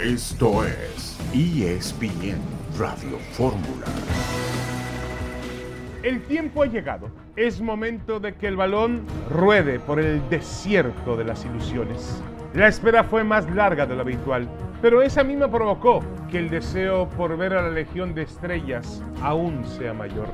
Esto es ESPN Radio Fórmula. El tiempo ha llegado. Es momento de que el balón ruede por el desierto de las ilusiones. La espera fue más larga de lo habitual, pero esa misma provocó que el deseo por ver a la Legión de Estrellas aún sea mayor.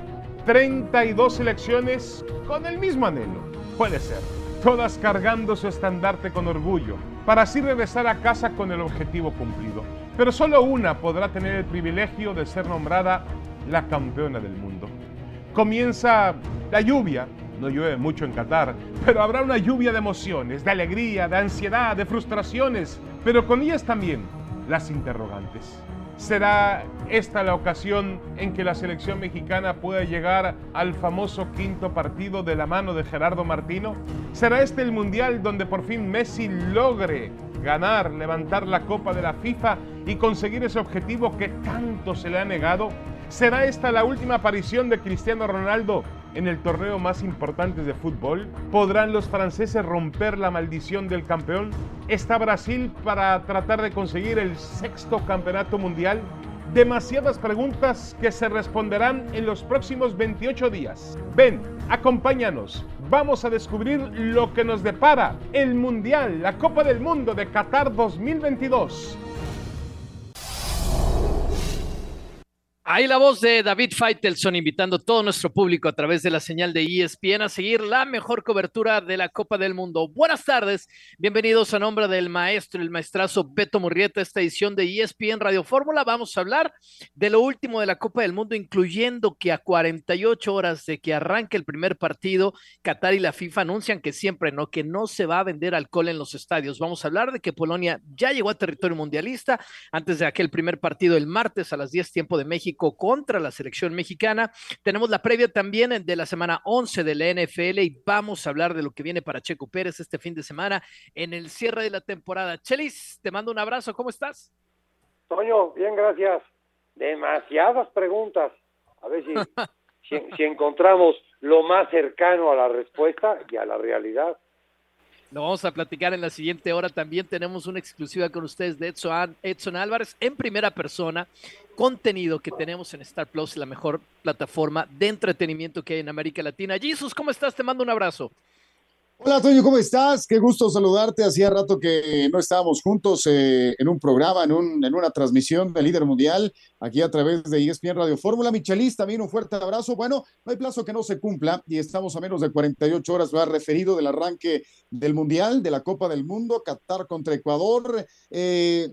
32 selecciones con el mismo anhelo. Puede ser. Todas cargando su estandarte con orgullo, para así regresar a casa con el objetivo cumplido. Pero solo una podrá tener el privilegio de ser nombrada la campeona del mundo. Comienza la lluvia, no llueve mucho en Qatar, pero habrá una lluvia de emociones, de alegría, de ansiedad, de frustraciones, pero con ellas también las interrogantes. ¿Será esta la ocasión en que la selección mexicana pueda llegar al famoso quinto partido de la mano de Gerardo Martino? ¿Será este el mundial donde por fin Messi logre ganar, levantar la copa de la FIFA y conseguir ese objetivo que tanto se le ha negado? ¿Será esta la última aparición de Cristiano Ronaldo en el torneo más importante de fútbol? ¿Podrán los franceses romper la maldición del campeón? ¿Está Brasil para tratar de conseguir el sexto campeonato mundial? Demasiadas preguntas que se responderán en los próximos 28 días. Ven, acompáñanos. Vamos a descubrir lo que nos depara el Mundial, la Copa del Mundo de Qatar 2022. Ahí la voz de David Feitelson invitando a todo nuestro público a través de la señal de ESPN a seguir la mejor cobertura de la Copa del Mundo. Buenas tardes, bienvenidos a nombre del maestro, el maestrazo Beto Murrieta, esta edición de ESPN Radio Fórmula. Vamos a hablar de lo último de la Copa del Mundo, incluyendo que a 48 horas de que arranque el primer partido, Qatar y la FIFA anuncian que siempre no, que no se va a vender alcohol en los estadios. Vamos a hablar de que Polonia ya llegó a territorio mundialista antes de aquel primer partido el martes a las 10 tiempo de México contra la selección mexicana. Tenemos la previa también de la semana 11 de la NFL y vamos a hablar de lo que viene para Checo Pérez este fin de semana en el cierre de la temporada. Chelis, te mando un abrazo, ¿cómo estás? Toño, bien, gracias. Demasiadas preguntas. A ver si, si, encontramos lo más cercano a la respuesta y a la realidad. Lo vamos a platicar en la siguiente hora. También tenemos una exclusiva con ustedes de Edson, Edson Álvarez en primera persona. Contenido que tenemos en Star Plus, la mejor plataforma de entretenimiento que hay en América Latina. Jesus, ¿cómo estás? Te mando un abrazo. Hola, Toño, ¿cómo estás? Qué gusto saludarte. Hacía rato que no estábamos juntos eh, en un programa, en, un, en, una transmisión del líder mundial, aquí a través de ESPN Radio Fórmula. Michelis, también un fuerte abrazo. Bueno, no hay plazo que no se cumpla y estamos a menos de 48 horas, ha referido del arranque del mundial, de la Copa del Mundo, Qatar contra Ecuador. Eh,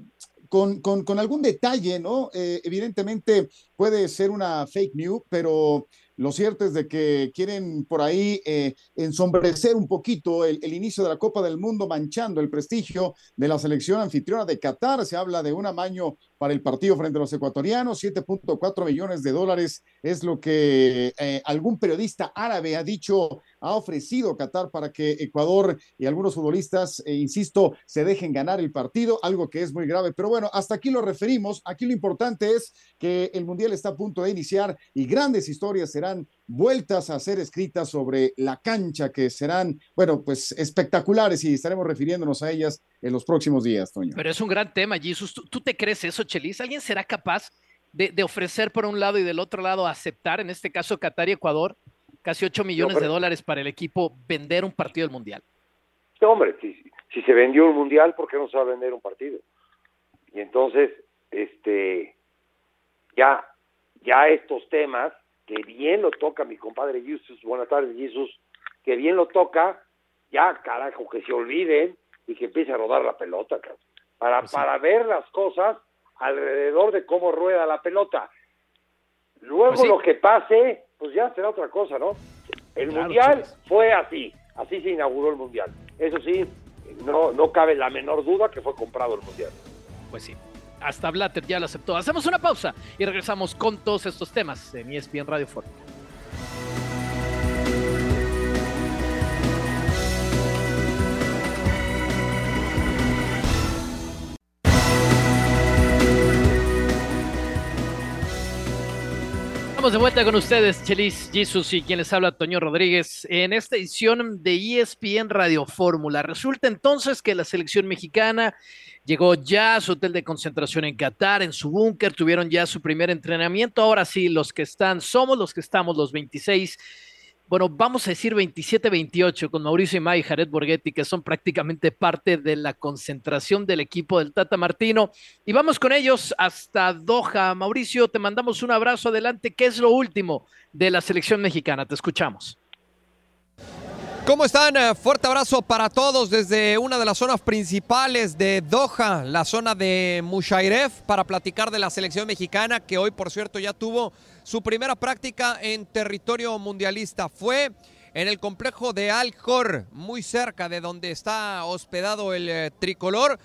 con, con, con, algún detalle, ¿no? Eh, evidentemente puede ser una fake news, pero lo cierto es de que quieren por ahí eh, ensombrecer un poquito el, inicio de la Copa del Mundo, manchando el prestigio de la selección anfitriona de Qatar. Se habla de un amaño para el partido frente a los ecuatorianos. 7.4 millones de dólares es lo que eh, algún periodista árabe ha dicho, ha ofrecido Qatar para que Ecuador y algunos futbolistas, eh, insisto, se dejen ganar el partido, algo que es muy grave. Pero bueno, hasta aquí lo referimos. Aquí lo importante es que el Mundial está a punto de iniciar y grandes historias serán vueltas a ser escritas sobre la cancha que serán, bueno, pues espectaculares y estaremos refiriéndonos a ellas en los próximos días, Toño. Pero es un gran tema, Jesus. ¿Tú, te crees eso, Chelis? ¿Alguien será capaz de, ofrecer por un lado y del otro lado aceptar, en este caso Qatar y Ecuador, casi 8 millones de dólares para el equipo vender un partido del Mundial? hombre, si, si se vendió un Mundial, ¿por qué no se va a vender un partido? Y entonces, este, ya, ya estos temas, que bien lo toca mi compadre Jesus, buenas tardes Jesus, que bien lo toca, ya carajo, que se olviden y que empiece a rodar la pelota, para, pues para ver las cosas alrededor de cómo rueda la pelota. Luego pues lo que pase, pues ya será otra cosa, ¿no? El Mundial fue así, así se inauguró el Mundial. Eso sí, no, no cabe la menor duda que fue comprado el Mundial. Pues sí, hasta Blatter ya lo aceptó. Hacemos una pausa y regresamos con todos estos temas en ESPN Radio Fórmula. Estamos de vuelta con ustedes, Chelis Jesus y quien les habla, Toño Rodríguez, en esta edición de ESPN Radio Fórmula. Resulta entonces que la selección mexicana llegó ya a su hotel de concentración en Qatar, en su búnker, tuvieron ya su primer entrenamiento. Ahora sí, los que están, somos los que estamos, los 26 bueno, vamos a decir 27-28 con Mauricio Imay y Jared Borghetti, que son prácticamente parte de la concentración del equipo del Tata Martino. Y vamos con ellos hasta Doha. Mauricio, te mandamos un abrazo adelante. ¿Qué es lo último de la selección mexicana? Te escuchamos. ¿Cómo están? Eh, fuerte abrazo para todos desde una de las zonas principales de Doha, la zona de Mushairef, para platicar de la selección mexicana que hoy, por cierto, ya tuvo su primera práctica en territorio mundialista. Fue en el complejo de Al Khor, muy cerca de donde está hospedado el eh, tricolor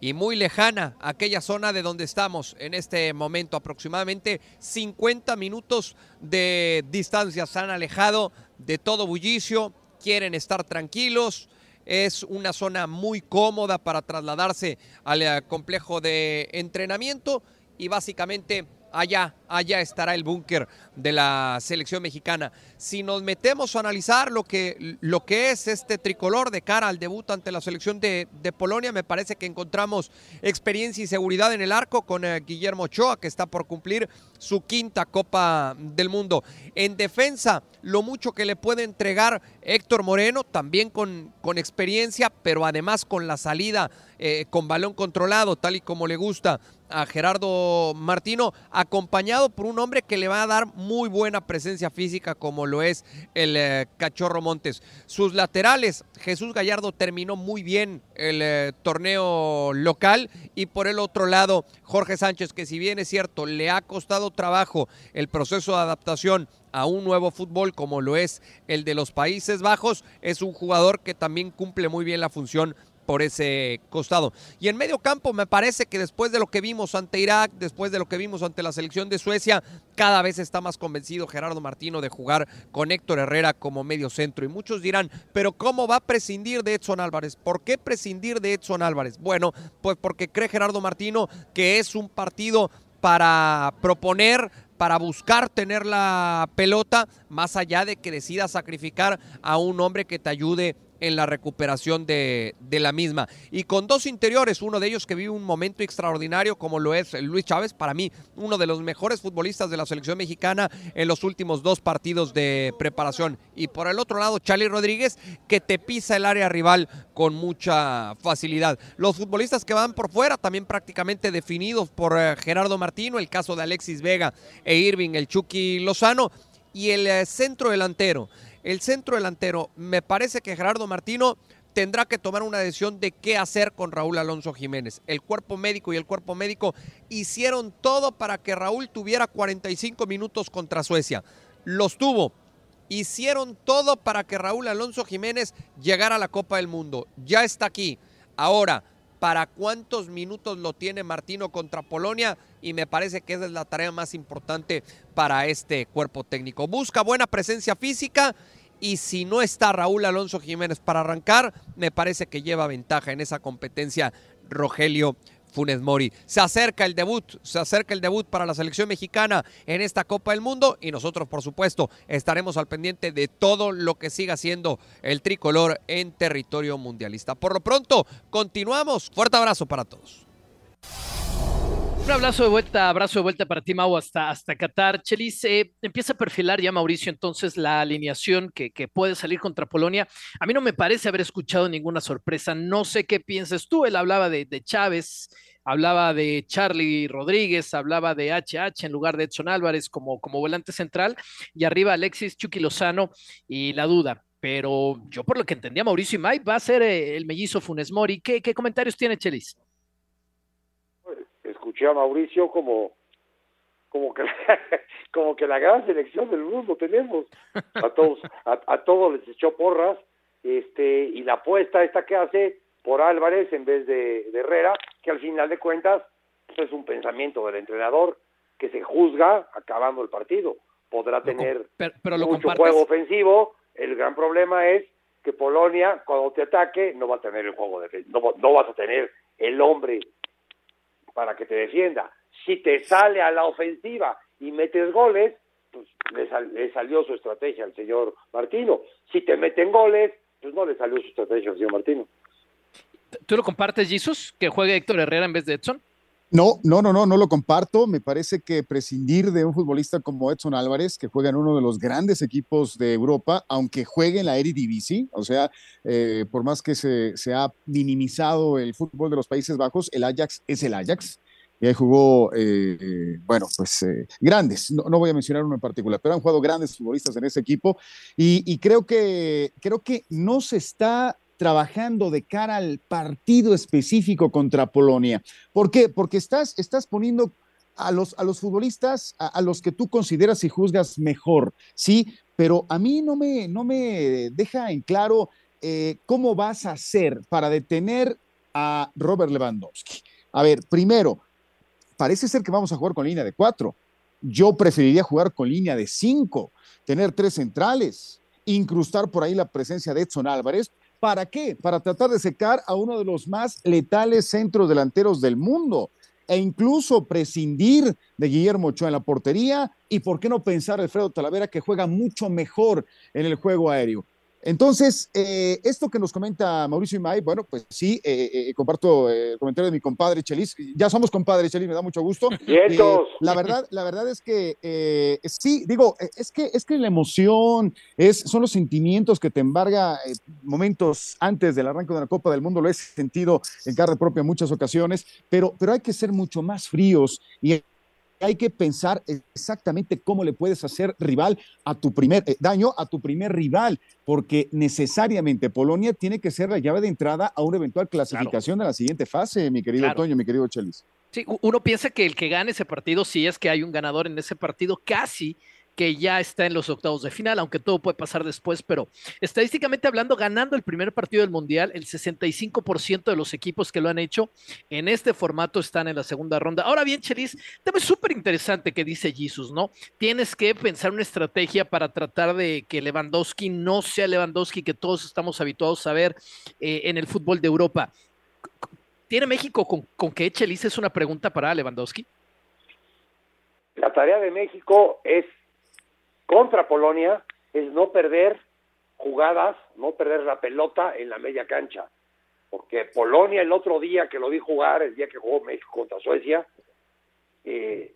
y muy lejana aquella zona de donde estamos en este momento, aproximadamente 50 minutos de distancia. Se han alejado de todo bullicio, quieren estar tranquilos. Es una zona muy cómoda para trasladarse al eh, complejo de entrenamiento y básicamente allá, allá estará el búnker de la selección mexicana. Si nos metemos a analizar lo que, lo que es este tricolor de cara al debut ante la selección de, Polonia, me parece que encontramos experiencia y seguridad en el arco con eh, Guillermo Ochoa, que está por cumplir su quinta Copa del Mundo. En defensa, lo mucho que le puede entregar Héctor Moreno, también con, con experiencia, pero además con la salida eh, con balón controlado, tal y como le gusta a Gerardo Martino, acompañado por un hombre que le va a dar muy buena presencia física como lo es el eh, Cachorro Montes. Sus laterales, Jesús Gallardo terminó muy bien el eh, torneo local y por el otro lado Jorge Sánchez, que si bien es cierto, le ha costado trabajo el proceso de adaptación a un nuevo fútbol como lo es el de los Países Bajos, es un jugador que también cumple muy bien la función por ese costado. Y en medio campo me parece que después de lo que vimos ante Irak, después de lo que vimos ante la selección de Suecia, cada vez está más convencido Gerardo Martino de jugar con Héctor Herrera como medio centro. Y muchos dirán, pero ¿cómo va a prescindir de Edson Álvarez? ¿Por qué prescindir de Edson Álvarez? Bueno, pues porque cree Gerardo Martino que es un partido para proponer, para buscar tener la pelota, más allá de que decida sacrificar a un hombre que te ayude en la recuperación de, de, la misma. Y con dos interiores, uno de ellos que vive un momento extraordinario como lo es Luis Chávez, para mí uno de los mejores futbolistas de la selección mexicana en los últimos dos partidos de preparación. Y por el otro lado, Charlie Rodríguez, que te pisa el área rival con mucha facilidad. Los futbolistas que van por fuera, también prácticamente definidos por eh, Gerardo Martino, el caso de Alexis Vega e Irving, el Chucky Lozano, y el eh, centro delantero el centro delantero, me parece que Gerardo Martino tendrá que tomar una decisión de qué hacer con Raúl Alonso Jiménez. El cuerpo médico y el cuerpo médico hicieron todo para que Raúl tuviera 45 minutos contra Suecia. Los tuvo. Hicieron todo para que Raúl Alonso Jiménez llegara a la Copa del Mundo. Ya está aquí. Ahora, ¿para cuántos minutos lo tiene Martino contra Polonia? Y me parece que esa es la tarea más importante para este cuerpo técnico. Busca buena presencia física y si no está Raúl Alonso Jiménez para arrancar, me parece que lleva ventaja en esa competencia Rogelio Funes Mori. Se acerca el debut, se acerca el debut para la selección mexicana en esta Copa del Mundo y nosotros, por supuesto, estaremos al pendiente de todo lo que siga siendo el tricolor en territorio mundialista. Por lo pronto, continuamos. Fuerte abrazo para todos. Un abrazo de vuelta, abrazo de vuelta para ti, Mau, hasta, hasta Qatar. Chelis, eh, empieza a perfilar ya Mauricio entonces la alineación que, que, puede salir contra Polonia. A mí no me parece haber escuchado ninguna sorpresa. No sé qué piensas tú. Él hablaba de, Chávez, hablaba de Charlie Rodríguez, hablaba de HH en lugar de Edson Álvarez como, como volante central y arriba Alexis Chucky Lozano y la duda. Pero yo por lo que entendía Mauricio y Mike va a ser eh, el mellizo Funes Mori. ¿Qué, qué comentarios tiene Chelis? Escuché a Mauricio como como que como que la gran selección del mundo tenemos. A todos a, todos les echó porras este y la apuesta esta que hace por Álvarez en vez de, Herrera que al final de cuentas es un pensamiento del entrenador que se juzga acabando el partido. Podrá tener mucho juego ofensivo. El gran problema es que Polonia cuando te ataque no va a tener el juego de no, no vas a tener el hombre para que te defienda. Si te sale a la ofensiva y metes goles, pues le, le, salió su estrategia al señor Martino. Si te meten goles, pues no le salió su estrategia al señor Martino. ¿Tú lo compartes, Jesus, que juegue Héctor Herrera en vez de Edson? No, no, no, no, no lo comparto. Me parece que prescindir de un futbolista como Edson Álvarez, que juega en uno de los grandes equipos de Europa, aunque juegue en la Eredivisie, o sea, eh, por más que se, ha minimizado el fútbol de los Países Bajos, el Ajax es el Ajax. Y ahí jugó, eh, bueno, pues eh, grandes, no, no, voy a mencionar uno en particular, pero han jugado grandes futbolistas en ese equipo y, y creo, que, creo que no se está trabajando de cara al partido específico contra Polonia. ¿Por qué? Porque estás, estás poniendo a los, a los futbolistas a, los que tú consideras y juzgas mejor, ¿sí? Pero a mí no me, no me deja en claro eh, cómo vas a hacer para detener a Robert Lewandowski. A ver, primero, parece ser que vamos a jugar con línea de cuatro. Yo preferiría jugar con línea de cinco, tener tres centrales, incrustar por ahí la presencia de Edson Álvarez, ¿Para qué? Para tratar de secar a uno de los más letales centros delanteros del mundo e incluso prescindir de Guillermo Ochoa en la portería y por qué no pensar Alfredo Talavera que juega mucho mejor en el juego aéreo. Entonces, eh, esto que nos comenta Mauricio Imay, bueno, pues sí, eh, eh, comparto el comentario de mi compadre Chelis. Ya somos compadres, Chelis, me da mucho gusto. la verdad, la verdad es que sí, digo, es que es que la emoción, es, son los sentimientos que te embarga momentos antes del arranque de la Copa del Mundo, lo he sentido en carne propia en muchas ocasiones, pero, pero hay que ser mucho más fríos y hay que pensar exactamente cómo le puedes hacer rival a tu primer eh, daño a tu primer rival, porque necesariamente Polonia tiene que ser la llave de entrada a una eventual clasificación claro. a la siguiente fase, mi querido claro. Toño, mi querido Chelis. Sí, uno piensa que el que gane ese partido, si es que hay un ganador en ese partido, casi que ya está en los octavos de final, aunque todo puede pasar después, pero estadísticamente hablando, ganando el primer partido del Mundial, el 65% de los equipos que lo han hecho en este formato están en la segunda ronda. Ahora bien, Chelis, tema súper interesante que dice Jesus, ¿no? Tienes que pensar una estrategia para tratar de que Lewandowski no sea Lewandowski que todos estamos habituados a ver eh, en el fútbol de Europa. ¿Tiene México con, con que Chelis es una pregunta para Lewandowski? La tarea de México es contra Polonia es no perder jugadas, no perder la pelota en la media cancha. Porque Polonia el otro día que lo vi jugar, el día que jugó México contra Suecia, eh,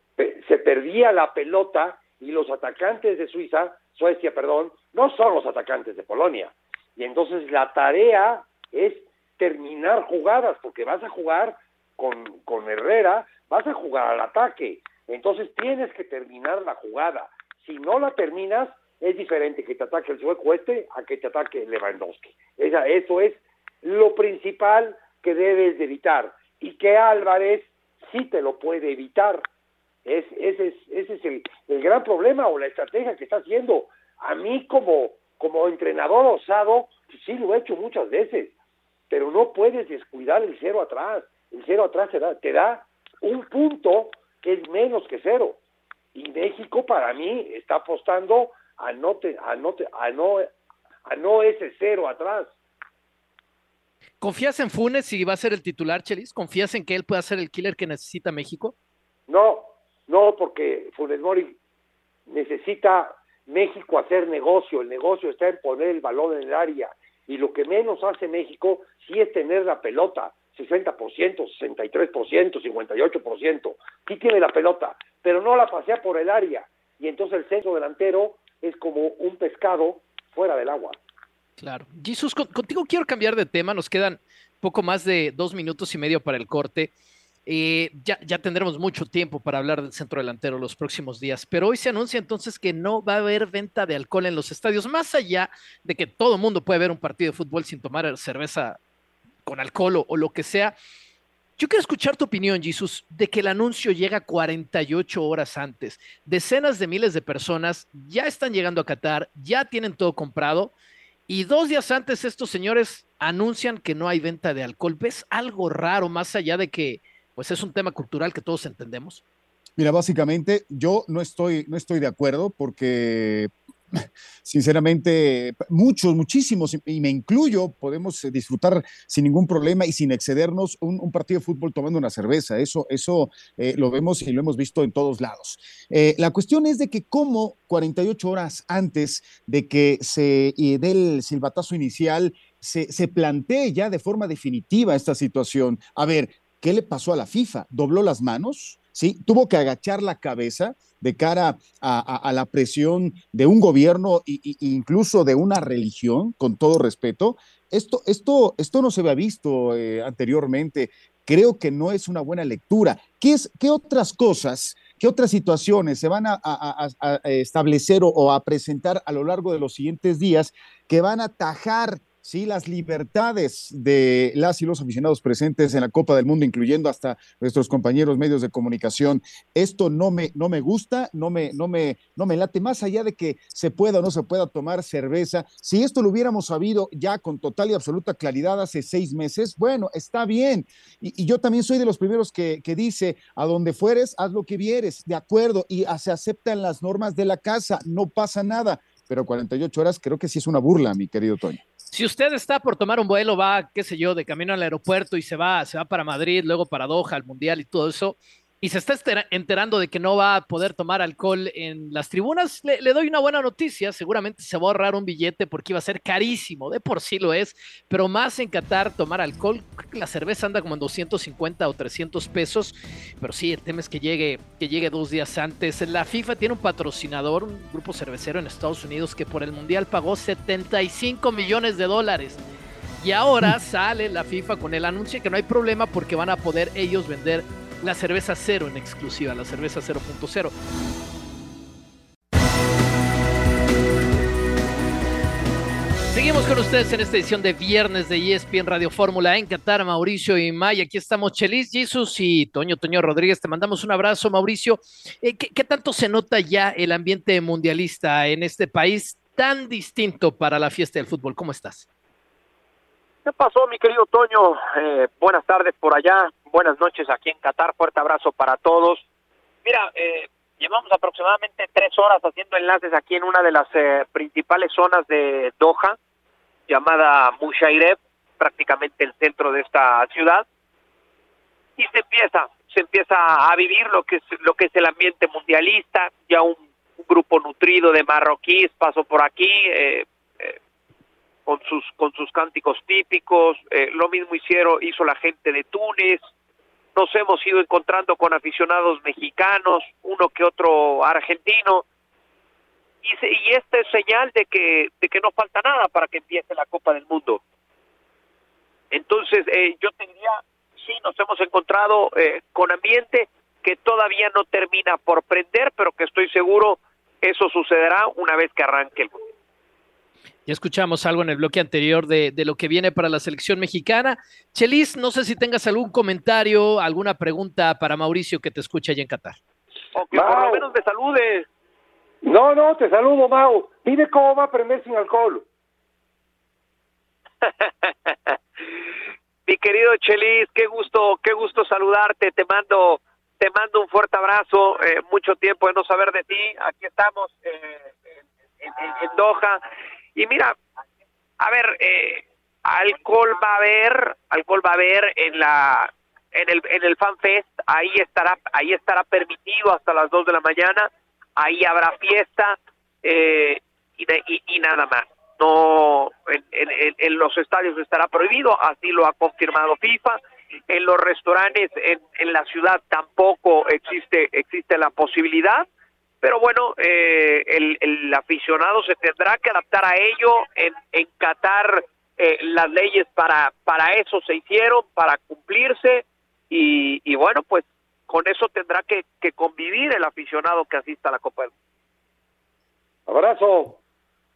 se perdía la pelota y los atacantes de Suiza, Suecia, perdón, no son los atacantes de Polonia. Y entonces la tarea es terminar jugadas, porque vas a jugar con, con Herrera, vas a jugar al ataque. Entonces tienes que terminar la jugada. Si no la terminas, es diferente que te ataque el sueco este a que te ataque Lewandowski. Esa, eso es lo principal que debes de evitar. Y que Álvarez sí te lo puede evitar. Es, ese es, ese es el, el gran problema o la estrategia que está haciendo. A mí como, como entrenador osado, sí lo he hecho muchas veces, pero no puedes descuidar el cero atrás. El cero atrás te da, te da un punto que es menos que cero. Y México para mí está apostando a no, te, a no, te, a no, a no ese cero atrás. ¿Confías en Funes si va a ser el titular, Chelis? ¿Confías en que él pueda ser el killer que necesita México? No, no, porque Funes Mori necesita México hacer negocio. El negocio está en poner el balón en el área. Y lo que menos hace México sí es tener la pelota. 60%, 63%, 58%. Sí tiene la pelota, pero no la pasea por el área. Y entonces el centro delantero es como un pescado fuera del agua. Claro. Jesús, contigo quiero cambiar de tema. Nos quedan poco más de dos minutos y medio para el corte. Eh, ya, ya, tendremos mucho tiempo para hablar del centro delantero los próximos días, pero hoy se anuncia entonces que no va a haber venta de alcohol en los estadios, más allá de que todo mundo puede ver un partido de fútbol sin tomar cerveza con alcohol o, lo que sea. Yo quiero escuchar tu opinión, Jesús, de que el anuncio llega 48 horas antes. Decenas de miles de personas ya están llegando a Qatar, ya tienen todo comprado y dos días antes estos señores anuncian que no hay venta de alcohol. ¿Ves algo raro más allá de que pues es un tema cultural que todos entendemos? Mira, básicamente yo no estoy, no estoy de acuerdo porque sinceramente, muchos, muchísimos, y me incluyo, podemos eh, disfrutar sin ningún problema y sin excedernos un, partido de fútbol tomando una cerveza. Eso, eso eh, lo vemos y lo hemos visto en todos lados. Eh, la cuestión es de que como 48 horas antes de que se dé el silbatazo inicial, se, se plantee ya de forma definitiva esta situación. A ver, ¿qué le pasó a la FIFA? ¿Dobló las manos? ¿Sí? ¿Tuvo que agachar la cabeza? de cara a, la presión de un gobierno e, incluso de una religión, con todo respeto. Esto, esto, esto no se había visto eh, anteriormente. Creo que no es una buena lectura. ¿Qué, es, qué otras cosas, qué otras situaciones se van a, a establecer o a presentar a lo largo de los siguientes días que van a atajar sí, las libertades de las y los aficionados presentes en la Copa del Mundo, incluyendo hasta nuestros compañeros medios de comunicación. Esto no me, no me gusta, no me, no, me, no me late, más allá de que se pueda o no se pueda tomar cerveza. Si esto lo hubiéramos sabido ya con total y absoluta claridad hace seis meses, bueno, está bien. Y, yo también soy de los primeros que, que, dice, a donde fueres, haz lo que vieres, de acuerdo, y se aceptan las normas de la casa, no pasa nada pero 48 horas creo que sí es una burla, mi querido Toño. Si usted está por tomar un vuelo, va, qué sé yo, de camino al aeropuerto y se va, se va para Madrid, luego para Doha, al Mundial y todo eso, y se está enterando de que no va a poder tomar alcohol en las tribunas, le, doy una buena noticia. Seguramente se va a ahorrar un billete porque iba a ser carísimo, de por sí lo es, pero más en Qatar tomar alcohol, la cerveza anda como en 250 o 300 pesos, pero sí, el tema es que llegue, que llegue dos días antes. La FIFA tiene un patrocinador, un grupo cervecero en Estados Unidos que por el Mundial pagó 75 millones de dólares. Y ahora sale la FIFA con el anuncio que no hay problema porque van a poder ellos vender la cerveza cero en exclusiva, la cerveza 0.0. Seguimos con ustedes en esta edición de viernes de ESPN Radio Fórmula en Qatar, Mauricio y Maya. Aquí estamos Chelis, Jesus y Toño Toño Rodríguez. Te mandamos un abrazo, Mauricio. Eh, ¿qué, tanto se nota ya el ambiente mundialista en este país tan distinto para la fiesta del fútbol? ¿Cómo estás? ¿Qué pasó, mi querido Toño? Eh, buenas tardes por allá, buenas noches aquí en Qatar, fuerte abrazo para todos. Mira, eh, llevamos aproximadamente tres horas haciendo enlaces aquí en una de las eh, principales zonas de Doha, llamada Mushaireb, prácticamente el centro de esta ciudad, y se empieza, se empieza a vivir lo que es, lo que es el ambiente mundialista, ya un, un grupo nutrido de marroquíes pasó por aquí, eh, con sus con sus cánticos típicos eh, lo mismo hicieron hizo la gente de Túnez. Nos hemos ido encontrando con aficionados mexicanos uno que otro argentino. Y, y esta es señal de que de que no falta nada para que empiece la Copa del Mundo. Entonces eh, yo te diría sí nos hemos encontrado eh, con ambiente que todavía no termina por prender pero que estoy seguro eso sucederá una vez que arranque el mundo ya escuchamos algo en el bloque anterior de, lo que viene para la selección mexicana. Chelis, no sé si tengas algún comentario, alguna pregunta para Mauricio que te escucha allá en Qatar. O que por lo menos me salude. No, no, te saludo, Mau. Mire cómo va a aprender sin alcohol. Mi querido Chelis, qué gusto, qué gusto saludarte. Te mando, te mando un fuerte abrazo. Eh, mucho tiempo de no saber de ti. Aquí estamos eh, en, en Doha y mira, a ver, eh, alcohol va a haber, alcohol va a haber en la en el en el FanFest, ahí estará ahí estará permitido hasta las 2 de la mañana, ahí habrá fiesta eh, y, nada más. No en, en, los estadios estará prohibido, así lo ha confirmado FIFA. En los restaurantes en, en la ciudad tampoco existe existe la posibilidad pero bueno, eh, el, aficionado se tendrá que adaptar a ello, en, en Qatar eh, las leyes para, para eso se hicieron, para cumplirse, y, bueno, pues con eso tendrá que, convivir el aficionado que asista a la Copa del Mundo. Abrazo.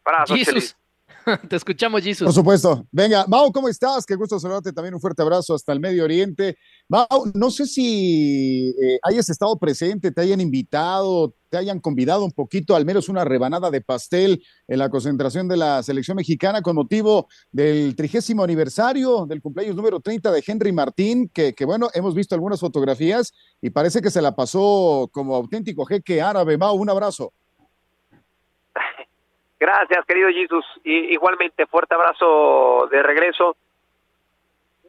Abrazo, Te escuchamos, Jesus. Por supuesto. Venga, Mau, ¿cómo estás? Qué gusto saludarte. También un fuerte abrazo hasta el Medio Oriente. Mau, no sé si eh, hayas estado presente, te hayan invitado, te hayan convidado un poquito, al menos una rebanada de pastel en la concentración de la selección mexicana con motivo del trigésimo aniversario del cumpleaños número 30 de Henry Martín, que, bueno, hemos visto algunas fotografías y parece que se la pasó como auténtico jeque árabe. Mau, un abrazo. Gracias, querido Jesus. Y, igualmente, fuerte abrazo de regreso.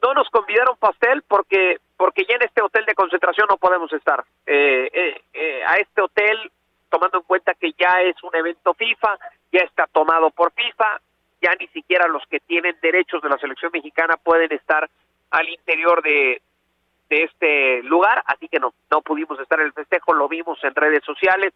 No nos convidaron pastel porque porque ya en este hotel de concentración no podemos estar. Eh, eh, eh, a este hotel, tomando en cuenta que ya es un evento FIFA, ya está tomado por FIFA, ya ni siquiera los que tienen derechos de la selección mexicana pueden estar al interior de, de este lugar, así que no, no pudimos estar en el festejo, lo vimos en redes sociales.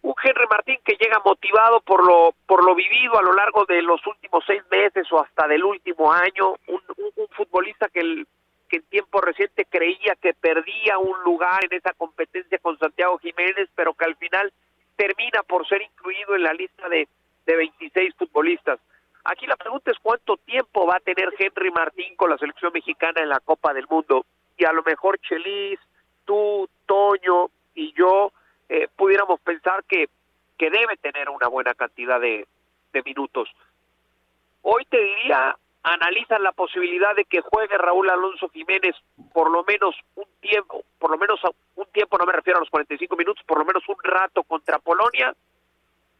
Un Henry Martín que llega motivado por lo, por lo vivido a lo largo de los últimos seis meses o hasta del último año, un, un, futbolista que, el, que en tiempo reciente creía que perdía un lugar en esa competencia con Santiago Jiménez, pero que al final termina por ser incluido en la lista de, de 26 futbolistas. Aquí la pregunta es cuánto tiempo va a tener Henry Martín con la selección mexicana en la Copa del Mundo y a lo mejor Chelis, tú, Toño y yo eh, pudiéramos pensar que, que debe tener una buena cantidad de, de minutos. Hoy te diría, analizan la posibilidad de que juegue Raúl Alonso Jiménez por lo menos un tiempo, por lo menos un tiempo, no me refiero a los 45 minutos, por lo menos un rato contra Polonia,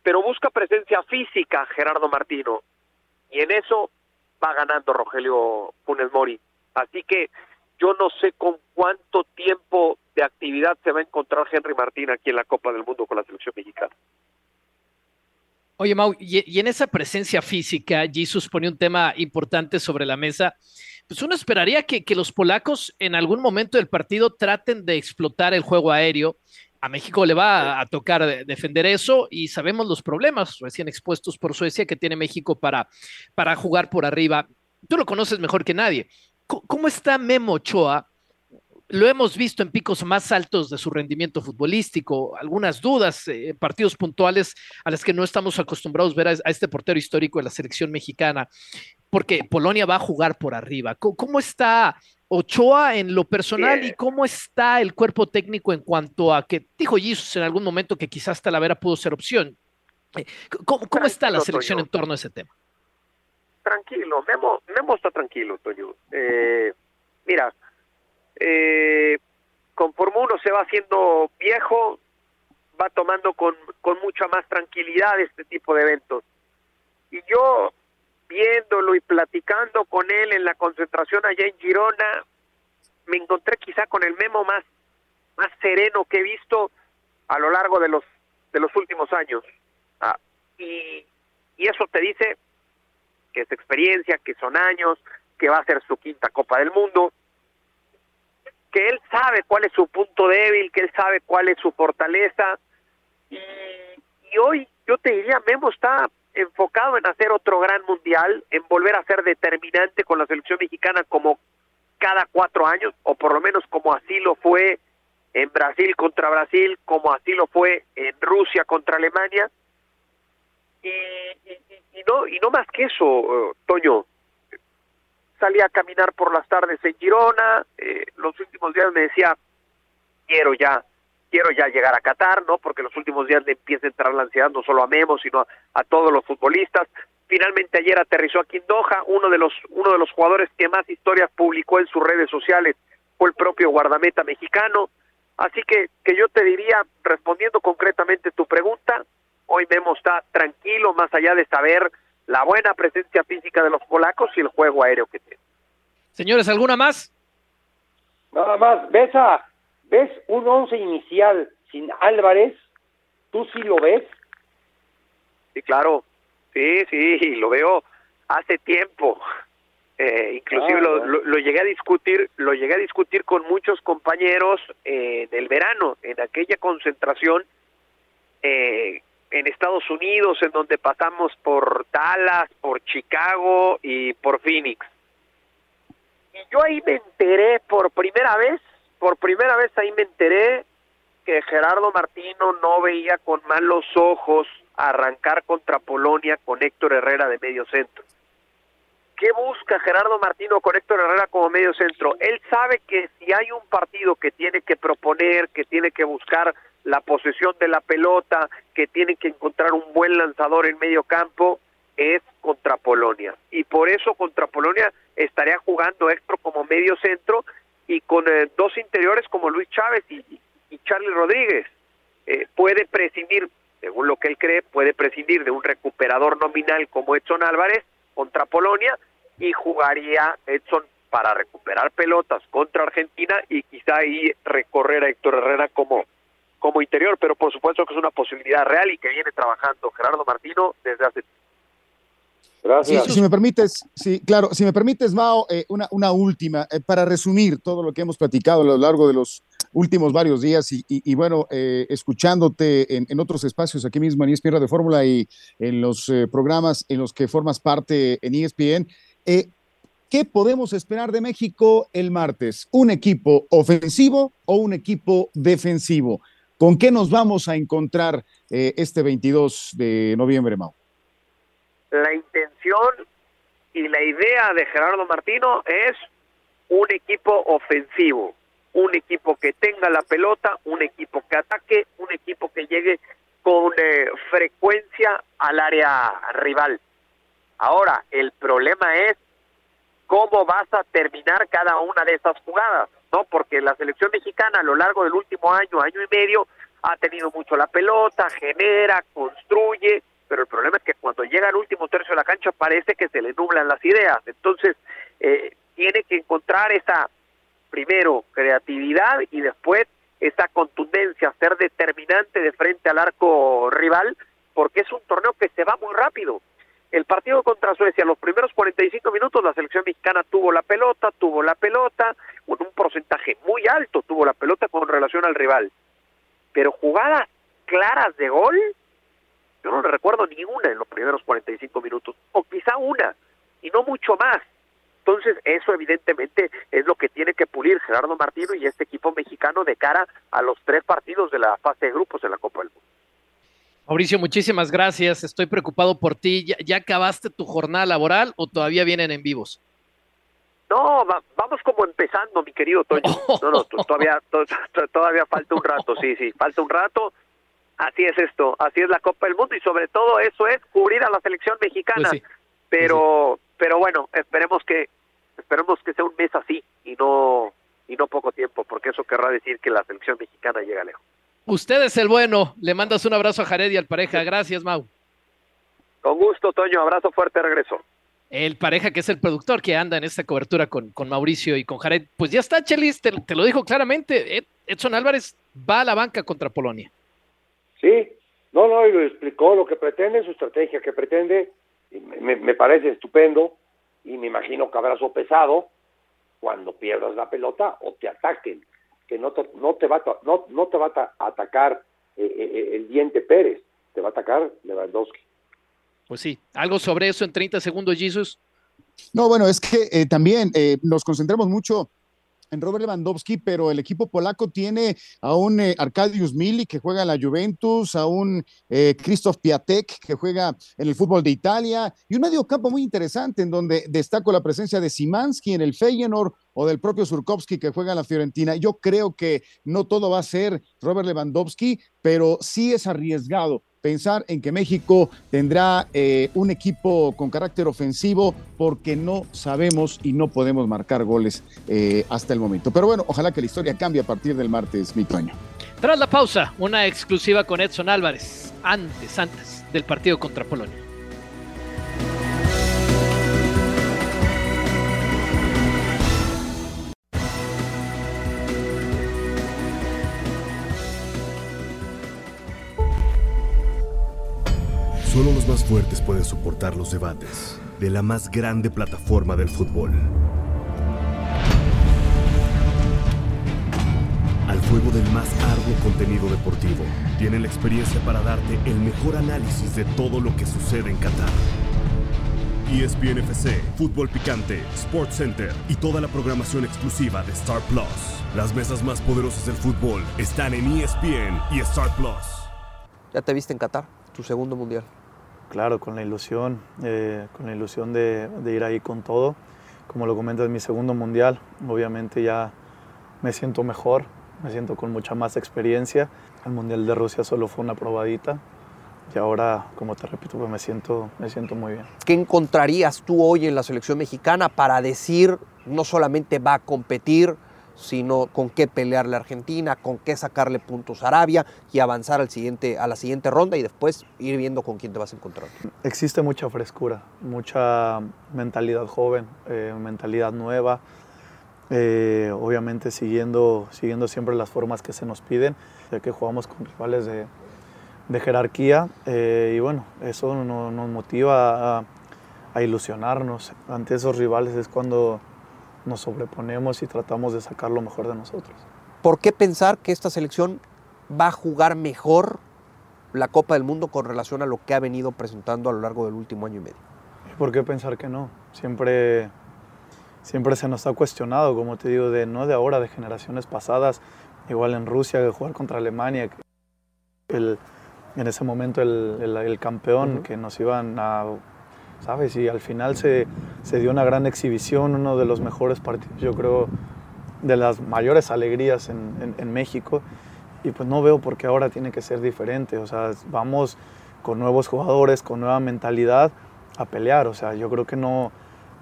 pero busca presencia física Gerardo Martino, y en eso va ganando Rogelio Funes Mori. Así que yo no sé con cuánto tiempo de actividad se va a encontrar Henry Martín aquí en la Copa del Mundo con la selección mexicana. Oye, Mau, y, en esa presencia física, Jesus pone un tema importante sobre la mesa. Pues uno esperaría que, que los polacos en algún momento del partido traten de explotar el juego aéreo. A México le va a tocar defender eso y sabemos los problemas recién expuestos por Suecia que tiene México para, para jugar por arriba. Tú lo conoces mejor que nadie. ¿Cómo está Memo Ochoa? Lo hemos visto en picos más altos de su rendimiento futbolístico, algunas dudas, eh, partidos puntuales a las que no estamos acostumbrados a ver a, este portero histórico de la selección mexicana, porque Polonia va a jugar por arriba. ¿Cómo, está Ochoa en lo personal y cómo está el cuerpo técnico en cuanto a que dijo Jesus en algún momento que quizás Talavera pudo ser opción? Eh, ¿Cómo, cómo está la selección en torno a ese tema? tranquilo, Memo, Memo está tranquilo, Toño. Eh, mira, eh, conforme uno se va haciendo viejo, va tomando con, con mucha más tranquilidad este tipo de eventos. Y yo, viéndolo y platicando con él en la concentración allá en Girona, me encontré quizá con el Memo más, más sereno que he visto a lo largo de los, de los últimos años. Ah, y, y eso te dice que es experiencia, que son años, que va a ser su quinta Copa del Mundo, que él sabe cuál es su punto débil, que él sabe cuál es su fortaleza. Y, hoy yo te diría, Memo está enfocado en hacer otro gran mundial, en volver a ser determinante con la selección mexicana como cada cuatro años, o por lo menos como así lo fue en Brasil contra Brasil, como así lo fue en Rusia contra Alemania. Y, y, no y no más que eso, eh, Toño. Salí a caminar por las tardes en Girona, eh, los últimos días me decía, quiero ya, quiero ya llegar a Qatar, ¿no? Porque los últimos días le empieza a entrar la ansiedad no solo a Memo, sino a, todos los futbolistas. Finalmente ayer aterrizó aquí en uno de los uno de los jugadores que más historias publicó en sus redes sociales fue el propio guardameta mexicano. Así que que yo te diría, respondiendo concretamente tu pregunta, Hoy Memo está tranquilo más allá de saber la buena presencia física de los polacos y el juego aéreo que tiene. Señores, ¿alguna más? Nada más, ves a, ves un once inicial sin Álvarez, tú sí lo ves. Sí, claro, sí, sí, lo veo hace tiempo. Eh, inclusive ah, lo, lo, llegué a discutir, lo llegué a discutir con muchos compañeros en el verano, en aquella concentración eh, en Estados Unidos, en donde pasamos por Dallas, por Chicago y por Phoenix. Y yo ahí me enteré por primera vez, por primera vez ahí me enteré que Gerardo Martino no veía con malos ojos arrancar contra Polonia con Héctor Herrera de medio centro. ¿Qué busca Gerardo Martino con Héctor Herrera como medio centro? Él sabe que si hay un partido que tiene que proponer, que tiene que buscar la posesión de la pelota, que tienen que encontrar un buen lanzador en medio campo, es contra Polonia. Y por eso contra Polonia estaría jugando Héctor como medio centro y con eh, dos interiores como Luis Chávez y, y Charlie Rodríguez. Eh, puede prescindir según lo que él cree, puede prescindir de un recuperador nominal como Edson Álvarez contra Polonia y jugaría Edson para recuperar pelotas contra Argentina y quizá ahí recorrer a Héctor Herrera como, como interior, pero por supuesto que es una posibilidad real y que viene trabajando Gerardo Martino desde hace Gracias. si me permites, sí, claro, si me permites, Mao, eh, una, una última, eh, para resumir todo lo que hemos platicado a lo largo de los últimos varios días y, bueno, eh, escuchándote en, otros espacios aquí mismo en ESPN de Fórmula y en los programas en los que formas parte en ESPN, ¿qué podemos esperar de México el martes? ¿Un equipo ofensivo o un equipo defensivo? ¿Con qué nos vamos a encontrar este 22 de noviembre, Mao? la intención y la idea de Gerardo Martino es un equipo ofensivo, un equipo que tenga la pelota, un equipo que ataque, un equipo que llegue con eh, frecuencia al área rival. Ahora, el problema es cómo vas a terminar cada una de esas jugadas, ¿no? Porque la selección mexicana a lo largo del último año, año y medio, ha tenido mucho la pelota, genera, construye, pero el problema es que cuando llega al último tercio de la cancha parece que se le nublan las ideas. Entonces, eh, tiene que encontrar esa, primero, creatividad y después esa contundencia, ser determinante de frente al arco rival, porque es un torneo que se va muy rápido. El partido contra Suecia, los primeros 45 minutos, la selección mexicana tuvo la pelota, tuvo la pelota, con un porcentaje muy alto tuvo la pelota con relación al rival. Pero jugadas claras de gol, yo no recuerdo ni una en los primeros 45 minutos, o quizá una, y no mucho más. Entonces, eso evidentemente es lo que tiene que pulir Gerardo Martino y este equipo mexicano de cara a los tres partidos de la fase de grupos de la Copa. Mauricio, muchísimas gracias. Estoy preocupado por ti. ¿Ya, acabaste tu jornada laboral o todavía vienen en vivos? No, vamos como empezando, mi querido Toño. No, no, todavía, todavía falta un rato, sí, sí, falta un rato. Así es esto, así es la Copa del Mundo y sobre todo eso es cubrir a la selección mexicana. Pues pero, pero bueno, esperemos que, esperemos que sea un mes así y no, y no poco tiempo, porque eso querrá decir que la selección mexicana llega lejos. Usted es el bueno. Le mandas un abrazo a Jared y al pareja. Gracias, Mau. Con gusto, Toño. Abrazo fuerte, regreso. El pareja que es el productor que anda en esta cobertura con, con Mauricio y con Jared. Pues ya está, Chelis, te, te lo dijo claramente. Edson Álvarez va a la banca contra Polonia. Sí, no, no, y lo explicó lo que pretende, su estrategia que pretende, y me, parece estupendo, y me imagino que habrá pesado cuando pierdas la pelota o te ataquen, que no te, no te va, a, no, no te va a atacar eh, eh, eh, el diente Pérez, te va a atacar Lewandowski. Pues sí, algo sobre eso en 30 segundos, Jesus. No, bueno, es que también nos concentramos mucho en Robert Lewandowski, pero el equipo polaco tiene a un eh, Arkadiusz Mili que juega en la Juventus, a un eh, Krzysztof Piatek que juega en el fútbol de Italia y un medio campo muy interesante en donde destaco la presencia de Simansky en el Feyenoord o del propio Surkovsky que juega en la Fiorentina. Yo creo que no todo va a ser Robert Lewandowski, pero sí es arriesgado pensar en que México tendrá eh, un equipo con carácter ofensivo porque no sabemos y no podemos marcar goles eh, hasta el momento. Pero bueno, ojalá que la historia cambie a partir del martes, mi Toño. Tras la pausa, una exclusiva con Edson Álvarez, antes, antes del partido contra Polonia. Solo los más fuertes pueden soportar los debates de la más grande plataforma del fútbol. Al fuego del más arduo contenido deportivo, tienen la experiencia para darte el mejor análisis de todo lo que sucede en Qatar. ESPN FC, Fútbol Picante, Sports Center y toda la programación exclusiva de Star Plus. Las mesas más poderosas del fútbol están en ESPN y Star Plus. ¿Ya te viste en Qatar? Tu segundo mundial. Claro, con la ilusión, eh, con la ilusión de, ir ahí con todo. Como lo comentas, mi segundo mundial, obviamente ya me siento mejor, me siento con mucha más experiencia. El mundial de Rusia solo fue una probadita y ahora, como te repito, pues me siento, me siento muy bien. ¿Qué encontrarías tú hoy en la selección mexicana para decir no solamente va a competir, sino con qué pelearle a Argentina, con qué sacarle puntos a Arabia y avanzar al siguiente, a la siguiente ronda y después ir viendo con quién te vas a encontrar. Existe mucha frescura, mucha mentalidad joven, eh, mentalidad nueva, eh, obviamente siguiendo, siguiendo siempre las formas que se nos piden, ya que jugamos con rivales de, de jerarquía eh, y bueno, eso nos, nos motiva a, a ilusionarnos ante esos rivales, es cuando nos sobreponemos y tratamos de sacar lo mejor de nosotros. ¿Por qué pensar que esta selección va a jugar mejor la Copa del Mundo con relación a lo que ha venido presentando a lo largo del último año y medio? ¿Por qué pensar que no? Siempre, siempre se nos ha cuestionado, como te digo, de no de ahora, de generaciones pasadas, igual en Rusia, de jugar contra Alemania, el, en ese momento el, el, el campeón, uh -huh. que nos iban a ¿sabes? Y al final se, se, dio una gran exhibición, uno de los mejores partidos, yo creo, de las mayores alegrías en, en, en, México. Y pues no veo por qué ahora tiene que ser diferente. O sea, vamos con nuevos jugadores, con nueva mentalidad a pelear. O sea, yo creo que no,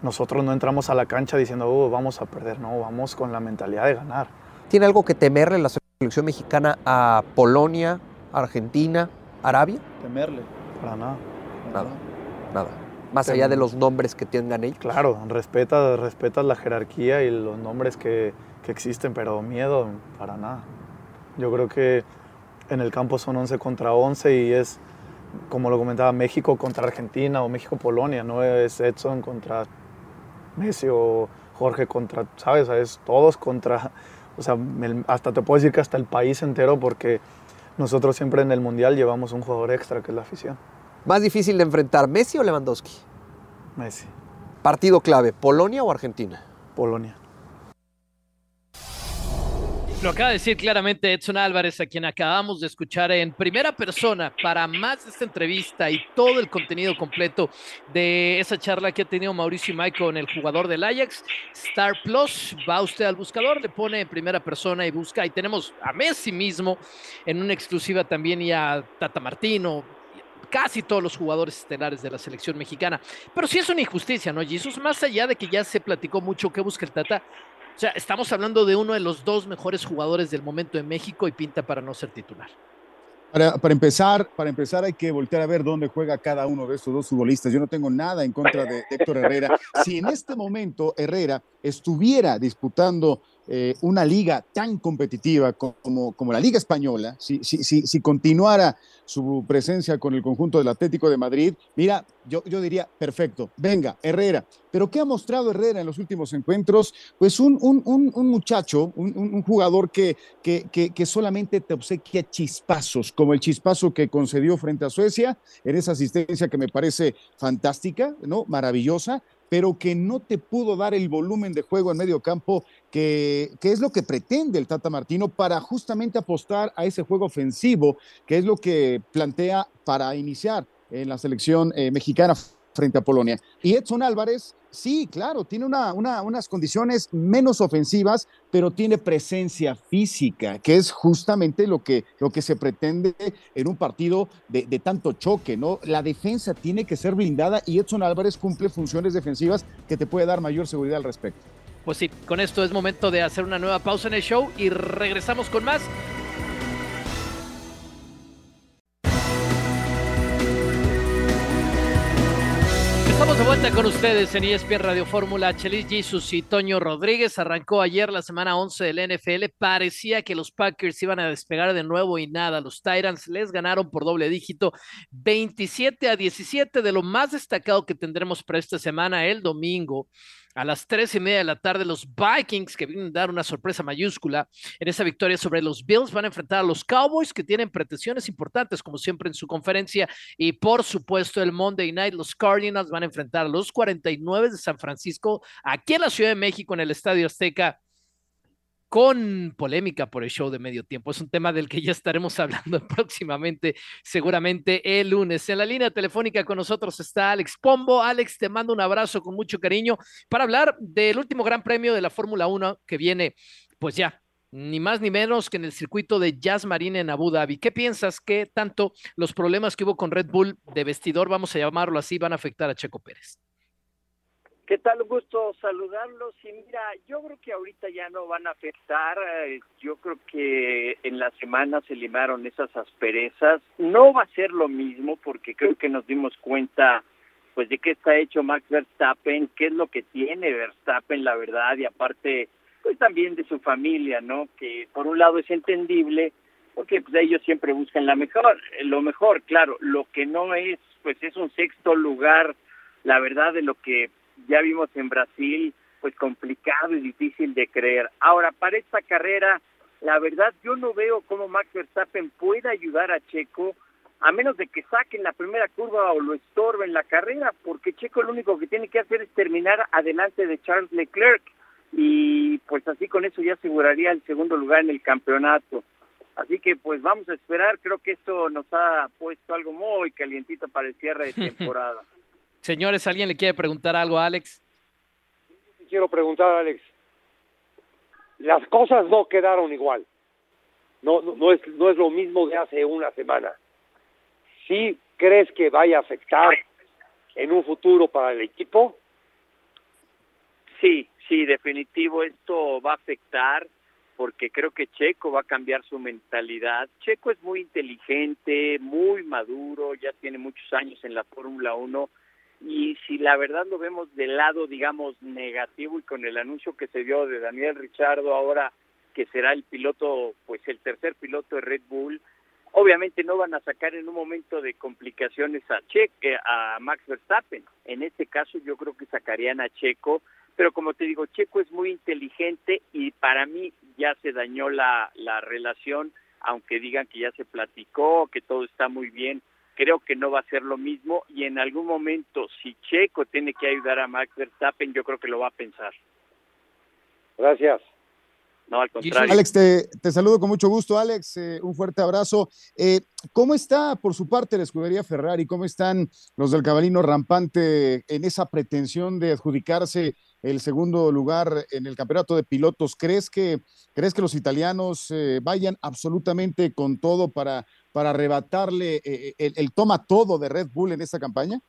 nosotros no entramos a la cancha diciendo, oh, vamos a perder. No, vamos con la mentalidad de ganar. ¿Tiene algo que temerle la selección mexicana a Polonia, Argentina, Arabia? Temerle, para nada. Nada, nada más allá de los nombres que tengan ellos. Claro, respetas respeta la jerarquía y los nombres que, que, existen, pero miedo para nada. Yo creo que en el campo son 11 contra 11 y es, como lo comentaba, México contra Argentina o México-Polonia, no es Edson contra Messi o Jorge contra, ¿sabes? Es todos contra, o sea, hasta te puedo decir que hasta el país entero porque nosotros siempre en el Mundial llevamos un jugador extra que es la afición. ¿Más difícil de enfrentar, Messi o Lewandowski? Messi. Partido clave, ¿Polonia o Argentina? Polonia. Lo acaba de decir claramente Edson Álvarez, a quien acabamos de escuchar en primera persona para más de esta entrevista y todo el contenido completo de esa charla que ha tenido Mauricio May con el jugador del Ajax. Star Plus, va usted al buscador, le pone en primera persona y busca. Y tenemos a Messi mismo en una exclusiva también y a Tata Martino, casi todos los jugadores estelares de la selección mexicana. Pero sí es una injusticia, ¿no, Jesús? Más allá de que ya se platicó mucho qué busca el Tata, o sea, estamos hablando de uno de los dos mejores jugadores del momento en México y pinta para no ser titular. Para, para, empezar, para empezar hay que voltear a ver dónde juega cada uno de estos dos futbolistas. Yo no tengo nada en contra de Héctor Herrera. Si en este momento Herrera estuviera disputando eh, una liga tan competitiva como, como la Liga Española, si, si, si, continuara su presencia con el conjunto del Atlético de Madrid, mira, yo, yo diría, perfecto, venga, Herrera. Pero ¿qué ha mostrado Herrera en los últimos encuentros? Pues un, un, un, un muchacho, un, jugador que, que, que, que, solamente te obsequia chispazos, como el chispazo que concedió frente a Suecia, en esa asistencia que me parece fantástica, ¿no? Maravillosa, pero que no te pudo dar el volumen de juego en medio campo que, que, es lo que pretende el Tata Martino para justamente apostar a ese juego ofensivo, que es lo que plantea para iniciar en la selección eh, mexicana frente a Polonia. Y Edson Álvarez, sí, claro, tiene una, una, unas condiciones menos ofensivas, pero tiene presencia física, que es justamente lo que, lo que se pretende en un partido de, de, tanto choque, ¿no? La defensa tiene que ser blindada y Edson Álvarez cumple funciones defensivas que te puede dar mayor seguridad al respecto. Pues sí, con esto es momento de hacer una nueva pausa en el show y regresamos con más. Estamos de vuelta con ustedes en ESPN Radio Fórmula. Chelis Jesus y Toño Rodríguez arrancó ayer la semana 11 del NFL. Parecía que los Packers iban a despegar de nuevo y nada. Los Titans les ganaron por doble dígito 27 a 17 de lo más destacado que tendremos para esta semana el domingo a las tres y media de la tarde, los Vikings, que vienen a dar una sorpresa mayúscula en esa victoria sobre los Bills, van a enfrentar a los Cowboys, que tienen pretensiones importantes, como siempre en su conferencia, y por supuesto el Monday Night, los Cardinals van a enfrentar a los 49 de San Francisco, aquí en la Ciudad de México, en el Estadio Azteca con polémica por el show de medio tiempo. Es un tema del que ya estaremos hablando próximamente, seguramente el lunes. En la línea telefónica con nosotros está Alex Pombo. Alex, te mando un abrazo con mucho cariño para hablar del último gran premio de la Fórmula 1 que viene, pues ya, ni más ni menos que en el circuito de Jazz Marine en Abu Dhabi. ¿Qué piensas que tanto los problemas que hubo con Red Bull de vestidor, vamos a llamarlo así, van a afectar a Checo Pérez? ¿Qué tal? Un gusto saludarlos. Y mira, yo creo que ahorita ya no van a afectar. eh, Yo creo que en la semana se limaron esas asperezas. No va a ser lo mismo porque creo que nos dimos cuenta pues de qué está hecho Max Verstappen, qué es lo que tiene Verstappen, la verdad, y aparte pues también de su familia, ¿no? Que por un lado es entendible porque pues ellos siempre buscan la mejor, lo mejor, claro, lo que no es pues es un sexto lugar, la verdad de lo que ya vimos en Brasil, pues complicado y difícil de creer. Ahora, para esta carrera, la verdad yo no veo cómo Max Verstappen pueda ayudar a Checo a menos de que saquen la primera curva o lo estorben la carrera, porque Checo lo único que tiene que hacer es terminar adelante de Charles Leclerc y pues así con eso ya aseguraría el segundo lugar en el campeonato. Así que pues vamos a esperar, creo que esto nos ha puesto algo muy calientito para el cierre de temporada. Señores, ¿alguien le quiere preguntar algo a Alex? Quiero preguntar, Alex. Las cosas no quedaron igual. No, no, no es, no es lo mismo de hace una semana. ¿Sí crees que vaya a afectar en un futuro para el equipo? Sí, sí, definitivo esto va a afectar porque creo que Checo va a cambiar su mentalidad. Checo es muy inteligente, muy maduro, ya tiene muchos años en la Fórmula 1 y si la verdad lo vemos del lado, digamos, negativo y con el anuncio que se dio de Daniel Richardo ahora que será el piloto, pues el tercer piloto de Red Bull, obviamente no van a sacar en un momento de complicaciones a Che, eh, a Max Verstappen. En este caso yo creo que sacarían a Checo, pero como te digo, Checo es muy inteligente y para mí ya se dañó la, la relación, aunque digan que ya se platicó, que todo está muy bien, creo que no va a ser lo mismo y en algún momento si Checo tiene que ayudar a Max Verstappen, yo creo que lo va a pensar. Gracias. No, al contrario. Alex, te, te saludo con mucho gusto, Alex. eh, un fuerte abrazo. Eh, ¿Cómo está por su parte la escudería Ferrari? ¿Cómo están los del cabalino rampante en esa pretensión de adjudicarse el segundo lugar en el campeonato de pilotos? ¿Crees que, crees que los italianos eh, vayan absolutamente con todo para, para arrebatarle eh, el, el toma todo de Red Bull en esta campaña?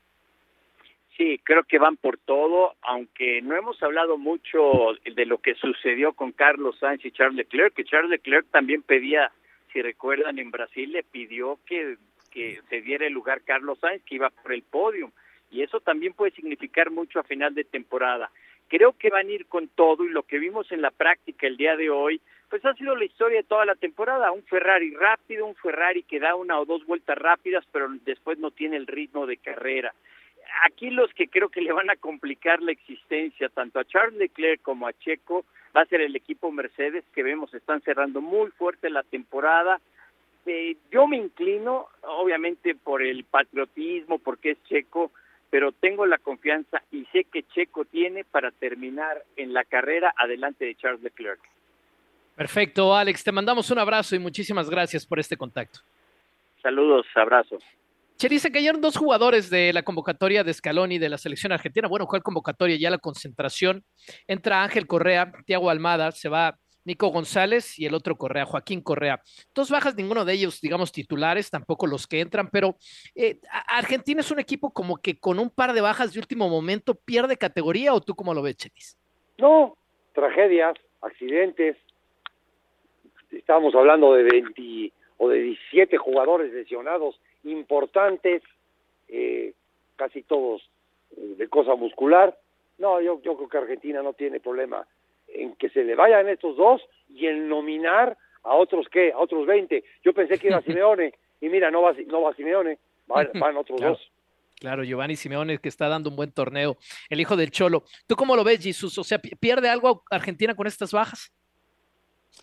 Sí, creo que van por todo, aunque no hemos hablado mucho de lo que sucedió con Carlos Sainz y Charles Leclerc, que Charles Leclerc también pedía, si recuerdan, en Brasil le pidió que, que se diera el lugar Carlos Sainz, que iba por el podio, y eso también puede significar mucho a final de temporada. Creo que van a ir con todo y lo que vimos en la práctica el día de hoy, pues ha sido la historia de toda la temporada, un Ferrari rápido, un Ferrari que da una o dos vueltas rápidas, pero después no tiene el ritmo de carrera aquí los que creo que le van a complicar la existencia tanto a Charles Leclerc como a Checo va a ser el equipo Mercedes que vemos están cerrando muy fuerte la temporada. Eh, yo me inclino obviamente por el patriotismo porque es Checo, pero tengo la confianza y sé que Checo tiene para terminar en la carrera adelante de Charles Leclerc. Perfecto, Alex, te mandamos un abrazo y muchísimas gracias por este contacto. Saludos, abrazos. Che, dice que ayer dos jugadores de la convocatoria de Scaloni de la selección argentina, bueno, ¿cuál convocatoria? Ya la concentración. Entra Ángel Correa, Tiago Almada, se va Nico González y el otro Correa, Joaquín Correa. Dos bajas, ninguno de ellos, digamos, titulares, tampoco los que entran, pero eh, Argentina es un equipo como que con un par de bajas de último momento pierde categoría, ¿o tú cómo lo ves, Chelis? No, tragedias, accidentes. Estábamos hablando de 20 o de 17 jugadores lesionados importantes, eh, casi todos eh, de cosa muscular. No, yo, yo creo que Argentina no tiene problema en que se le vayan estos dos y en nominar a otros qué, a otros 20. Yo pensé que iba Simeone y mira, no va, no va Simeone, van, van otros Claro. dos. Claro, Giovanni Simeone que está dando un buen torneo, el hijo del Cholo. ¿Tú cómo lo ves, Jesús? O sea, ¿pi- ¿pierde algo Argentina con estas bajas?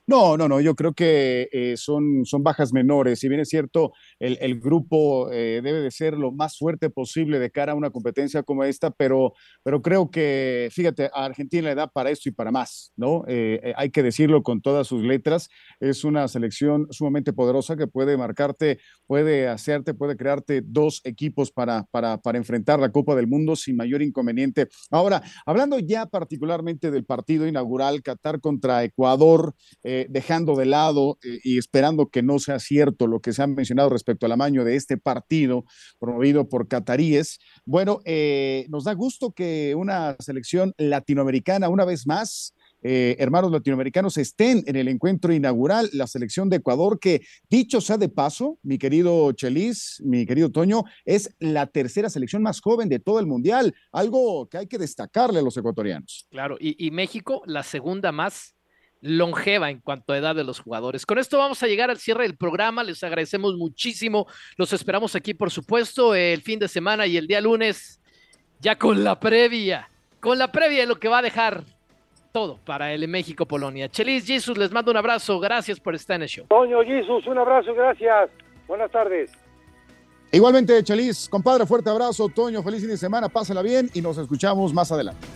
No, no, no, yo creo que eh, son, son bajas menores. Si bien es cierto, el, grupo eh, debe de ser lo más fuerte posible de cara a una competencia como esta, pero, pero creo que, fíjate, a Argentina le da para esto y para más, ¿no? Eh, hay que decirlo con todas sus letras. Es una selección sumamente poderosa que puede marcarte, puede hacerte, puede crearte dos equipos para, para, para enfrentar la Copa del Mundo sin mayor inconveniente. Ahora, hablando ya particularmente del partido inaugural, Qatar contra Ecuador, eh, dejando de lado eh, y esperando que no sea cierto lo que se ha mencionado respecto al amaño de este partido promovido por cataríes. Bueno, eh, nos da gusto que una selección latinoamericana, una vez más, hermanos latinoamericanos estén en el encuentro inaugural, la selección de Ecuador, que dicho sea de paso, mi querido Chelis, mi querido Toño, es la tercera selección más joven de todo el Mundial, algo que hay que destacarle a los ecuatorianos. Claro, y, y México, la segunda más longeva en cuanto a edad de los jugadores. Con esto vamos a llegar al cierre del programa. Les agradecemos muchísimo. Los esperamos aquí, por supuesto, el fin de semana y el día lunes, ya con la previa, con la previa de lo que va a dejar todo para el México-Polonia. Chelis, Jesus, les mando un abrazo. Gracias por estar en el show. Toño, Jesus, un abrazo, gracias. Buenas tardes. Igualmente, Chelis, compadre, fuerte abrazo. Toño, feliz fin de semana, pásala bien y nos escuchamos más adelante.